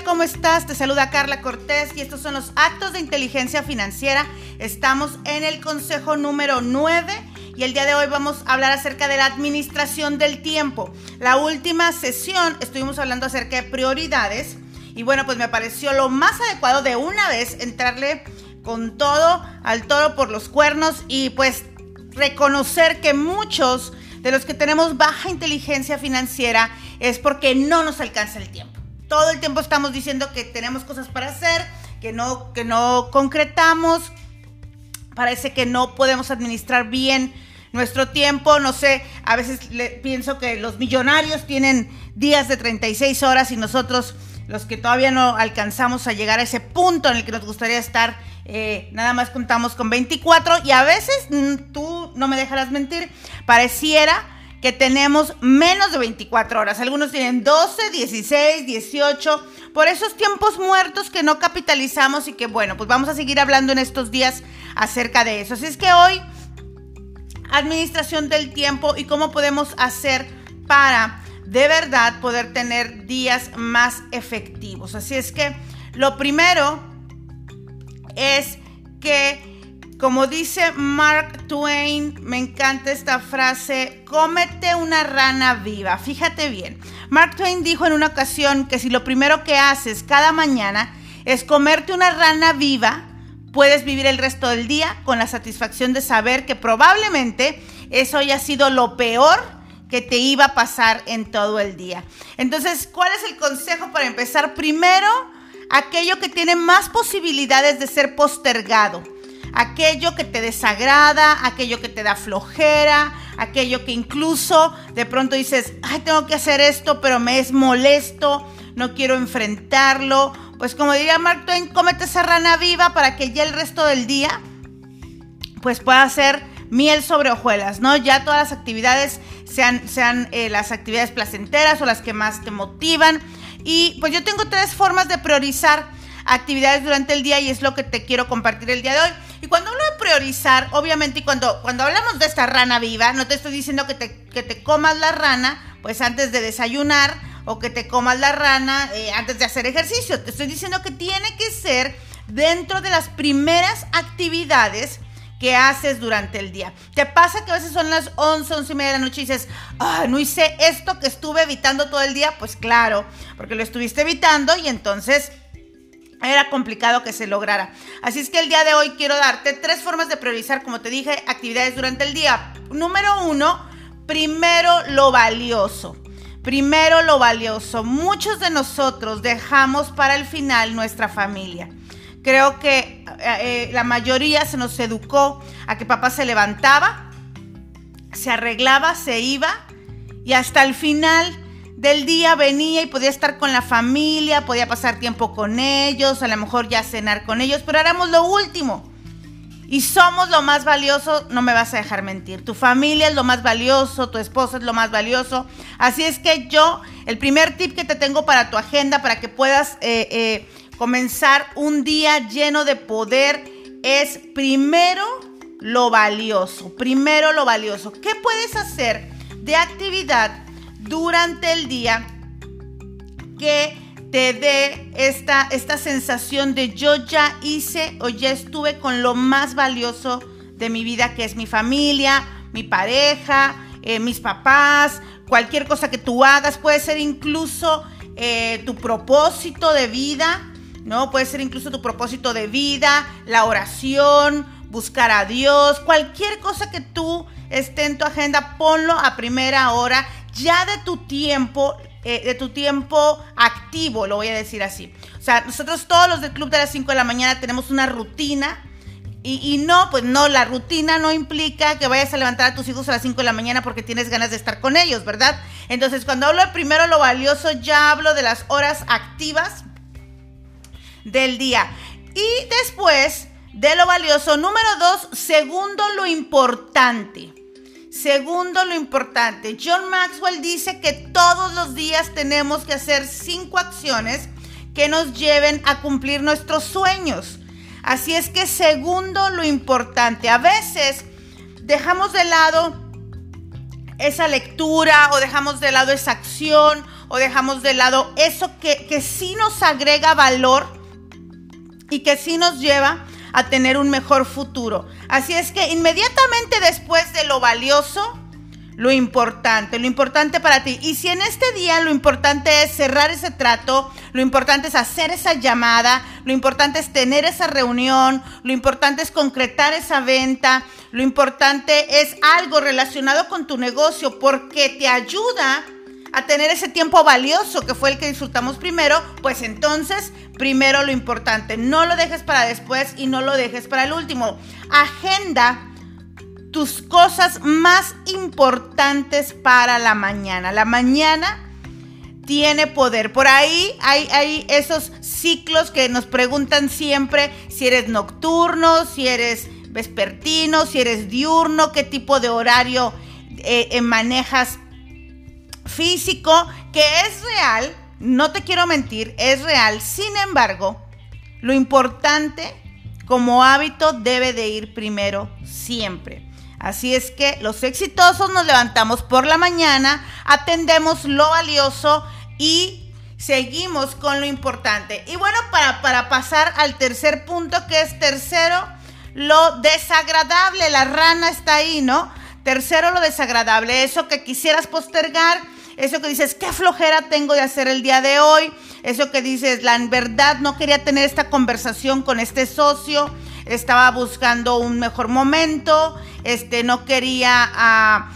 ¿Cómo estás? Te saluda Carla Cortés y estos son los actos de inteligencia financiera. Estamos en el consejo número 9 y el día de hoy vamos a hablar acerca de la administración del tiempo. La última sesión estuvimos hablando acerca de prioridades y bueno, pues me pareció lo más adecuado de una vez entrarle con todo al toro por los cuernos y pues reconocer que muchos de los que tenemos baja inteligencia financiera es porque no nos alcanza el tiempo. Todo el tiempo estamos diciendo que tenemos cosas para hacer, que no, que no concretamos. Parece que no podemos administrar bien nuestro tiempo. No sé, a veces le, pienso que los millonarios tienen días de 36 horas y nosotros, los que todavía no alcanzamos a llegar a ese punto en el que nos gustaría estar, eh, nada más contamos con 24 y a veces, mm, tú no me dejarás mentir, pareciera que tenemos menos de 24 horas. Algunos tienen 12, 16, 18, por esos tiempos muertos que no capitalizamos y que bueno, pues vamos a seguir hablando en estos días acerca de eso. Así es que hoy, administración del tiempo y cómo podemos hacer para de verdad poder tener días más efectivos. Así es que lo primero es que como dice Mark Twain, me encanta esta frase, cómete una rana viva. Fíjate bien, Mark Twain dijo en una ocasión que si lo primero que haces cada mañana es comerte una rana viva, puedes vivir el resto del día con la satisfacción de saber que probablemente eso haya sido lo peor que te iba a pasar en todo el día. Entonces, ¿cuál es el consejo para empezar? Primero, aquello que tiene más posibilidades de ser postergado aquello que te desagrada, aquello que te da flojera, aquello que incluso de pronto dices, ay, tengo que hacer esto, pero me es molesto, no quiero enfrentarlo. Pues como diría Mark Twain, cómete esa rana viva para que ya el resto del día pues pueda ser miel sobre hojuelas, ¿no? Ya todas las actividades sean, sean eh, las actividades placenteras o las que más te motivan. Y pues yo tengo tres formas de priorizar actividades durante el día y es lo que te quiero compartir el día de hoy. Y cuando hablo de priorizar, obviamente, cuando, cuando hablamos de esta rana viva, no te estoy diciendo que te, que te comas la rana, pues antes de desayunar, o que te comas la rana eh, antes de hacer ejercicio. Te estoy diciendo que tiene que ser dentro de las primeras actividades que haces durante el día. ¿Te pasa que a veces son las 11, 11 y media de la noche y dices, ah, no hice esto que estuve evitando todo el día? Pues claro, porque lo estuviste evitando y entonces era complicado que se lograra. Así es que el día de hoy quiero darte tres formas de priorizar, como te dije, actividades durante el día. Número uno, primero lo valioso. Primero lo valioso. Muchos de nosotros dejamos para el final nuestra familia. Creo que eh, eh, la mayoría se nos educó a que papá se levantaba, se arreglaba, se iba y hasta el final del día venía y podía estar con la familia, podía pasar tiempo con ellos, a lo mejor ya cenar con ellos, pero éramos lo último. Y somos lo más valioso, no me vas a dejar mentir. Tu familia es lo más valioso, tu esposo es lo más valioso. Así es que yo, el primer tip que te tengo para tu agenda, para que puedas eh, eh, comenzar un día lleno de poder, es primero lo valioso. Primero lo valioso. ¿Qué puedes hacer de actividad durante el día que te dé esta, esta sensación de yo ya hice o ya estuve con lo más valioso de mi vida, que es mi familia, mi pareja, eh, mis papás, cualquier cosa que tú hagas, puede ser incluso eh, tu propósito de vida, ¿no? Puede ser incluso tu propósito de vida, la oración, buscar a Dios, cualquier cosa que tú esté en tu agenda, ponlo a primera hora ya de tu tiempo, eh, de tu tiempo activo, lo voy a decir así. O sea, nosotros todos los del club de las 5 de la mañana tenemos una rutina. Y, no, pues no, la rutina no implica que vayas a levantar a tus hijos a las 5 de la mañana porque tienes ganas de estar con ellos, ¿verdad? Entonces, cuando hablo de primero lo valioso, ya hablo de las horas activas del día. Y después de lo valioso, número dos, segundo lo importante. Segundo, lo importante, John Maxwell dice que todos los días tenemos que hacer cinco acciones que nos lleven a cumplir nuestros sueños. Así es que segundo, lo importante, a veces dejamos de lado esa lectura o dejamos de lado esa acción o dejamos de lado eso que, que sí nos agrega valor y que sí nos lleva a tener un mejor futuro. Así es que inmediatamente después de lo valioso, lo importante, lo importante para ti. Y si en este día lo importante es cerrar ese trato, lo importante es hacer esa llamada, lo importante es tener esa reunión, lo importante es concretar esa venta, lo importante es algo relacionado con tu negocio porque te ayuda a tener ese tiempo valioso que fue el que disfrutamos primero, pues entonces primero lo importante, no lo dejes para después y no lo dejes para el último. Agenda tus cosas más importantes para la mañana. La mañana tiene poder. Por ahí hay, hay, esos ciclos que nos preguntan siempre si eres nocturno, si eres vespertino, si eres diurno, qué tipo de horario eh, eh, manejas físico, que es real, no te quiero mentir, es real. Sin embargo, lo importante como hábito debe de ir primero siempre. Así es que los exitosos nos levantamos por la mañana, atendemos lo valioso y seguimos con lo importante. Y bueno, para, para pasar al tercer punto, que es tercero, lo desagradable. La rana está ahí, ¿no? Tercero, lo desagradable. Eso que quisieras postergar, eso que dices, qué flojera tengo de hacer el día de hoy. Eso que dices, la verdad no quería tener esta conversación con este socio estaba buscando un mejor momento, este, no quería ah,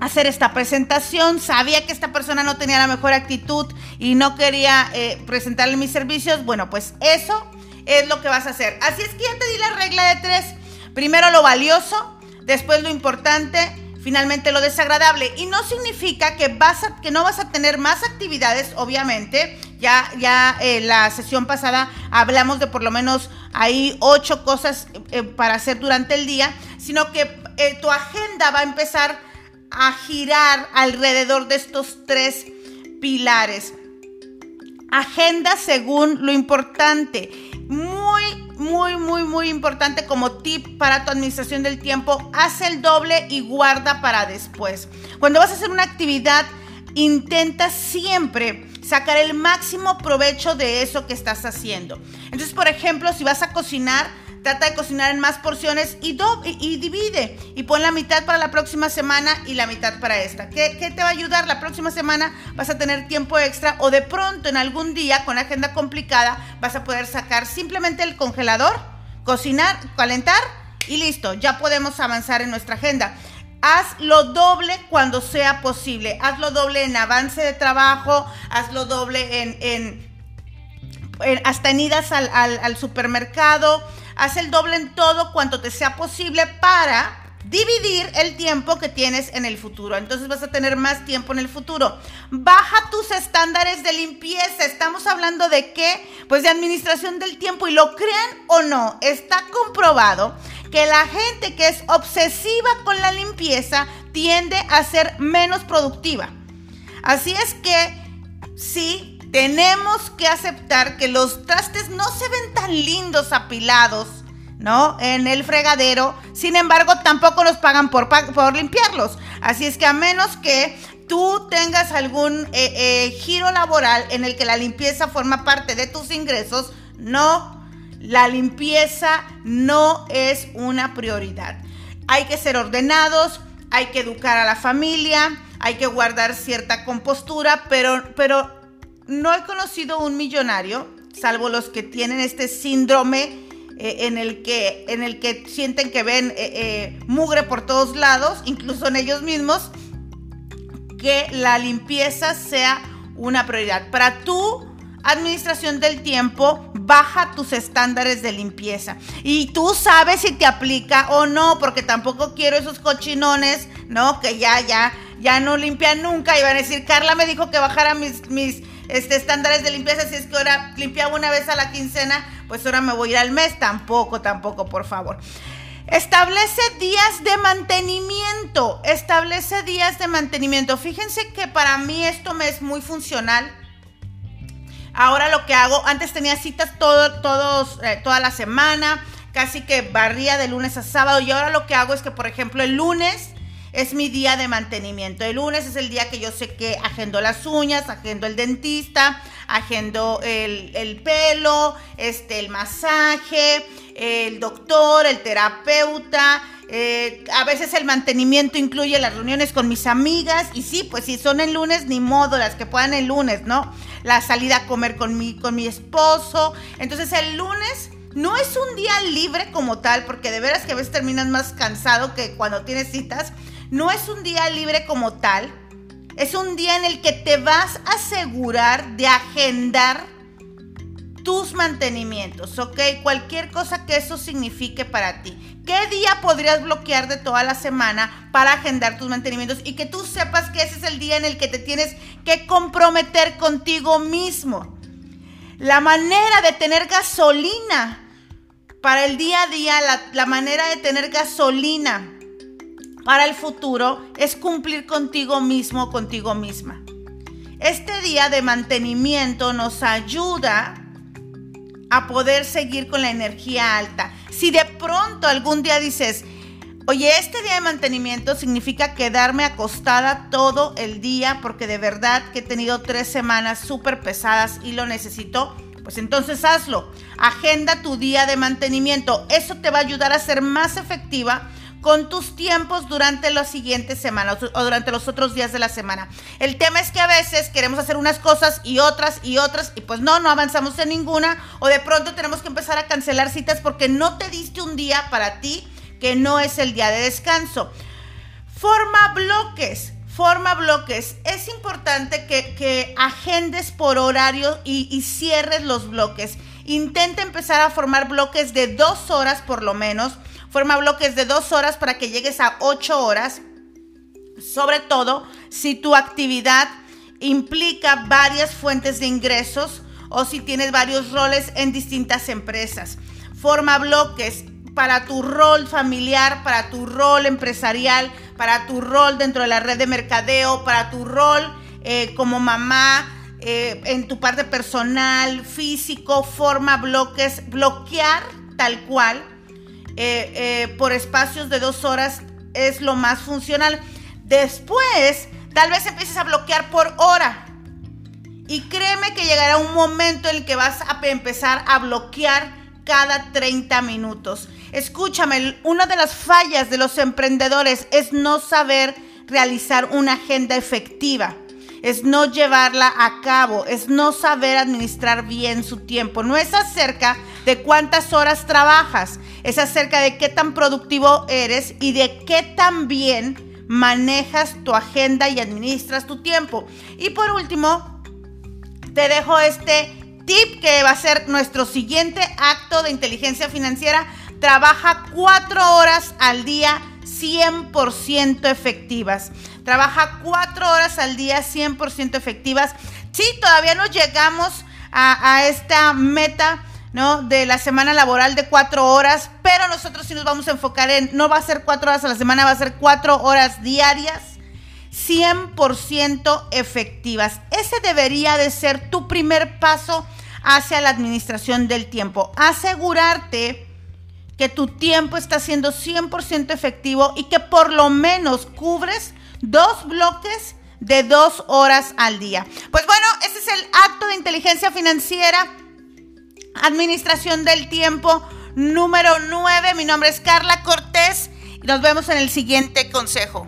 hacer esta presentación, sabía que esta persona no tenía la mejor actitud y no quería eh, presentarle mis servicios, bueno, pues eso es lo que vas a hacer. Así es que ya te di la regla de tres. Primero lo valioso, después lo importante, finalmente lo desagradable. Y no significa que, vas que no vas a tener más actividades, obviamente. Ya, ya eh, la sesión pasada hablamos de por lo menos hay ocho cosas eh, para hacer durante el día, sino que eh, tu agenda va a empezar a girar alrededor de estos tres pilares. Agenda según lo importante. Muy, muy, muy, muy importante como tip para tu administración del tiempo. Haz el doble y guarda para después. Cuando vas a hacer una actividad, intenta siempre sacar el máximo provecho de eso que estás haciendo. Entonces, por ejemplo, si vas a cocinar, trata de cocinar en más porciones y, y, divide. Y pon la mitad para la próxima semana y la mitad para esta. ¿Qué, ¿Qué, te va a ayudar? La próxima semana vas a tener tiempo extra o de pronto en algún día con agenda complicada vas a poder sacar simplemente el congelador, cocinar, calentar y listo. Ya podemos avanzar en nuestra agenda. Hazlo doble cuando sea posible. Hazlo doble en avance de trabajo, hazlo doble en, hasta en idas al, al supermercado. Haz el doble en todo cuanto te sea posible para dividir el tiempo que tienes en el futuro. Entonces vas a tener más tiempo en el futuro. Baja tus estándares de limpieza. Estamos hablando de qué? Pues de administración del tiempo. Y lo crean o no, está comprobado que la gente que es obsesiva con la limpieza tiende a ser menos productiva. Así es que sí, tenemos que aceptar que los trastes no se ven tan lindos apilados, ¿no? En el fregadero. Sin embargo, tampoco nos pagan por, por limpiarlos. Así es que a menos que tú tengas algún eh, eh, giro laboral en el que la limpieza forma parte de tus ingresos, no la limpieza no es una prioridad. Hay que ser ordenados, hay que educar a la familia, hay que guardar cierta compostura, pero, pero no he conocido un millonario, salvo los que tienen este síndrome eh, en, el que, en el que sienten que ven eh, eh, mugre por todos lados, incluso en ellos mismos, que la limpieza sea una prioridad. Para tu administración del tiempo, baja tus estándares de limpieza. Y tú sabes si te aplica o no, porque tampoco quiero esos cochinones, ¿no? Que ya, ya, ya no limpian nunca y van a decir, Carla me dijo que bajara mis, mis este, estándares de limpieza, si es que ahora limpiaba una vez a la quincena, pues ahora me voy a ir al mes. Tampoco, tampoco, por favor. Establece días de mantenimiento. Establece días de mantenimiento. Fíjense que para mí esto me es muy funcional Ahora lo que hago, antes tenía citas todo, todos, eh, toda la semana, casi que barría de lunes a sábado y ahora lo que hago es que, por ejemplo, el lunes es mi día de mantenimiento. El lunes es el día que yo sé que agendo las uñas, agendo el dentista, agendo el, pelo, este, el masaje, el doctor, el terapeuta. Eh, a veces el mantenimiento incluye las reuniones con mis amigas y sí, pues si son el lunes, ni modo, las que puedan el lunes, ¿no? La salida a comer con mi, con mi esposo. Entonces el lunes no es un día libre como tal, porque de veras que a veces terminas más cansado que cuando tienes citas. No es un día libre como tal. Es un día en el que te vas a asegurar de agendar tus mantenimientos, ¿ok? Cualquier cosa que eso signifique para ti. ¿Qué día podrías bloquear de toda la semana para agendar tus mantenimientos y que tú sepas que ese es el día en el que te tienes que comprometer contigo mismo? La manera de tener gasolina para el día a día, la, manera de tener gasolina para el futuro es cumplir contigo mismo, contigo misma. Este día de mantenimiento nos ayuda a poder seguir con la energía alta. Si de pronto algún día dices, oye, este día de mantenimiento significa quedarme acostada todo el día porque de verdad que he tenido tres semanas súper pesadas y lo necesito, pues entonces hazlo. Agenda tu día de mantenimiento. Eso te va a ayudar a ser más efectiva con tus tiempos durante las siguientes semanas o durante los otros días de la semana. El tema es que a veces queremos hacer unas cosas y otras y otras y pues no, no avanzamos en ninguna o de pronto tenemos que empezar a cancelar citas porque no te diste un día para ti que no es el día de descanso. Forma bloques. Forma bloques. Es importante que, agendes por horario y, y cierres los bloques. Intenta empezar a formar bloques de dos horas por lo menos Forma bloques de dos horas para que llegues a ocho horas. Sobre todo si tu actividad implica varias fuentes de ingresos o si tienes varios roles en distintas empresas. Forma bloques para tu rol familiar, para tu rol empresarial, para tu rol dentro de la red de mercadeo, para tu rol eh, como mamá, eh, en tu parte personal, físico, forma bloques, bloquear tal cual eh, eh, por espacios de dos horas es lo más funcional. Después, tal vez empieces a bloquear por hora. Y créeme que llegará un momento en el que vas a empezar a bloquear cada 30 minutos. Escúchame, una de las fallas de los emprendedores es no saber realizar una agenda efectiva es no llevarla a cabo, es no saber administrar bien su tiempo. No es acerca de cuántas horas trabajas, es acerca de qué tan productivo eres y de qué tan bien manejas tu agenda y administras tu tiempo. Y por último, te dejo este tip que va a ser nuestro siguiente acto de inteligencia financiera. Trabaja cuatro horas al día 100% efectivas. Trabaja cuatro horas al día 100% efectivas. Sí, todavía no llegamos a, esta meta. ¿No? De la semana laboral de cuatro horas, pero nosotros sí nos vamos a enfocar en, no va a ser cuatro horas a la semana, va a ser cuatro horas diarias, 100% efectivas. Ese debería de ser tu primer paso hacia la administración del tiempo. Asegurarte que tu tiempo está siendo 100% efectivo y que por lo menos cubres dos bloques de dos horas al día. Pues bueno, ese es el acto de inteligencia financiera, administración del tiempo número 9. Mi nombre es Carla Cortés y nos vemos en el siguiente consejo.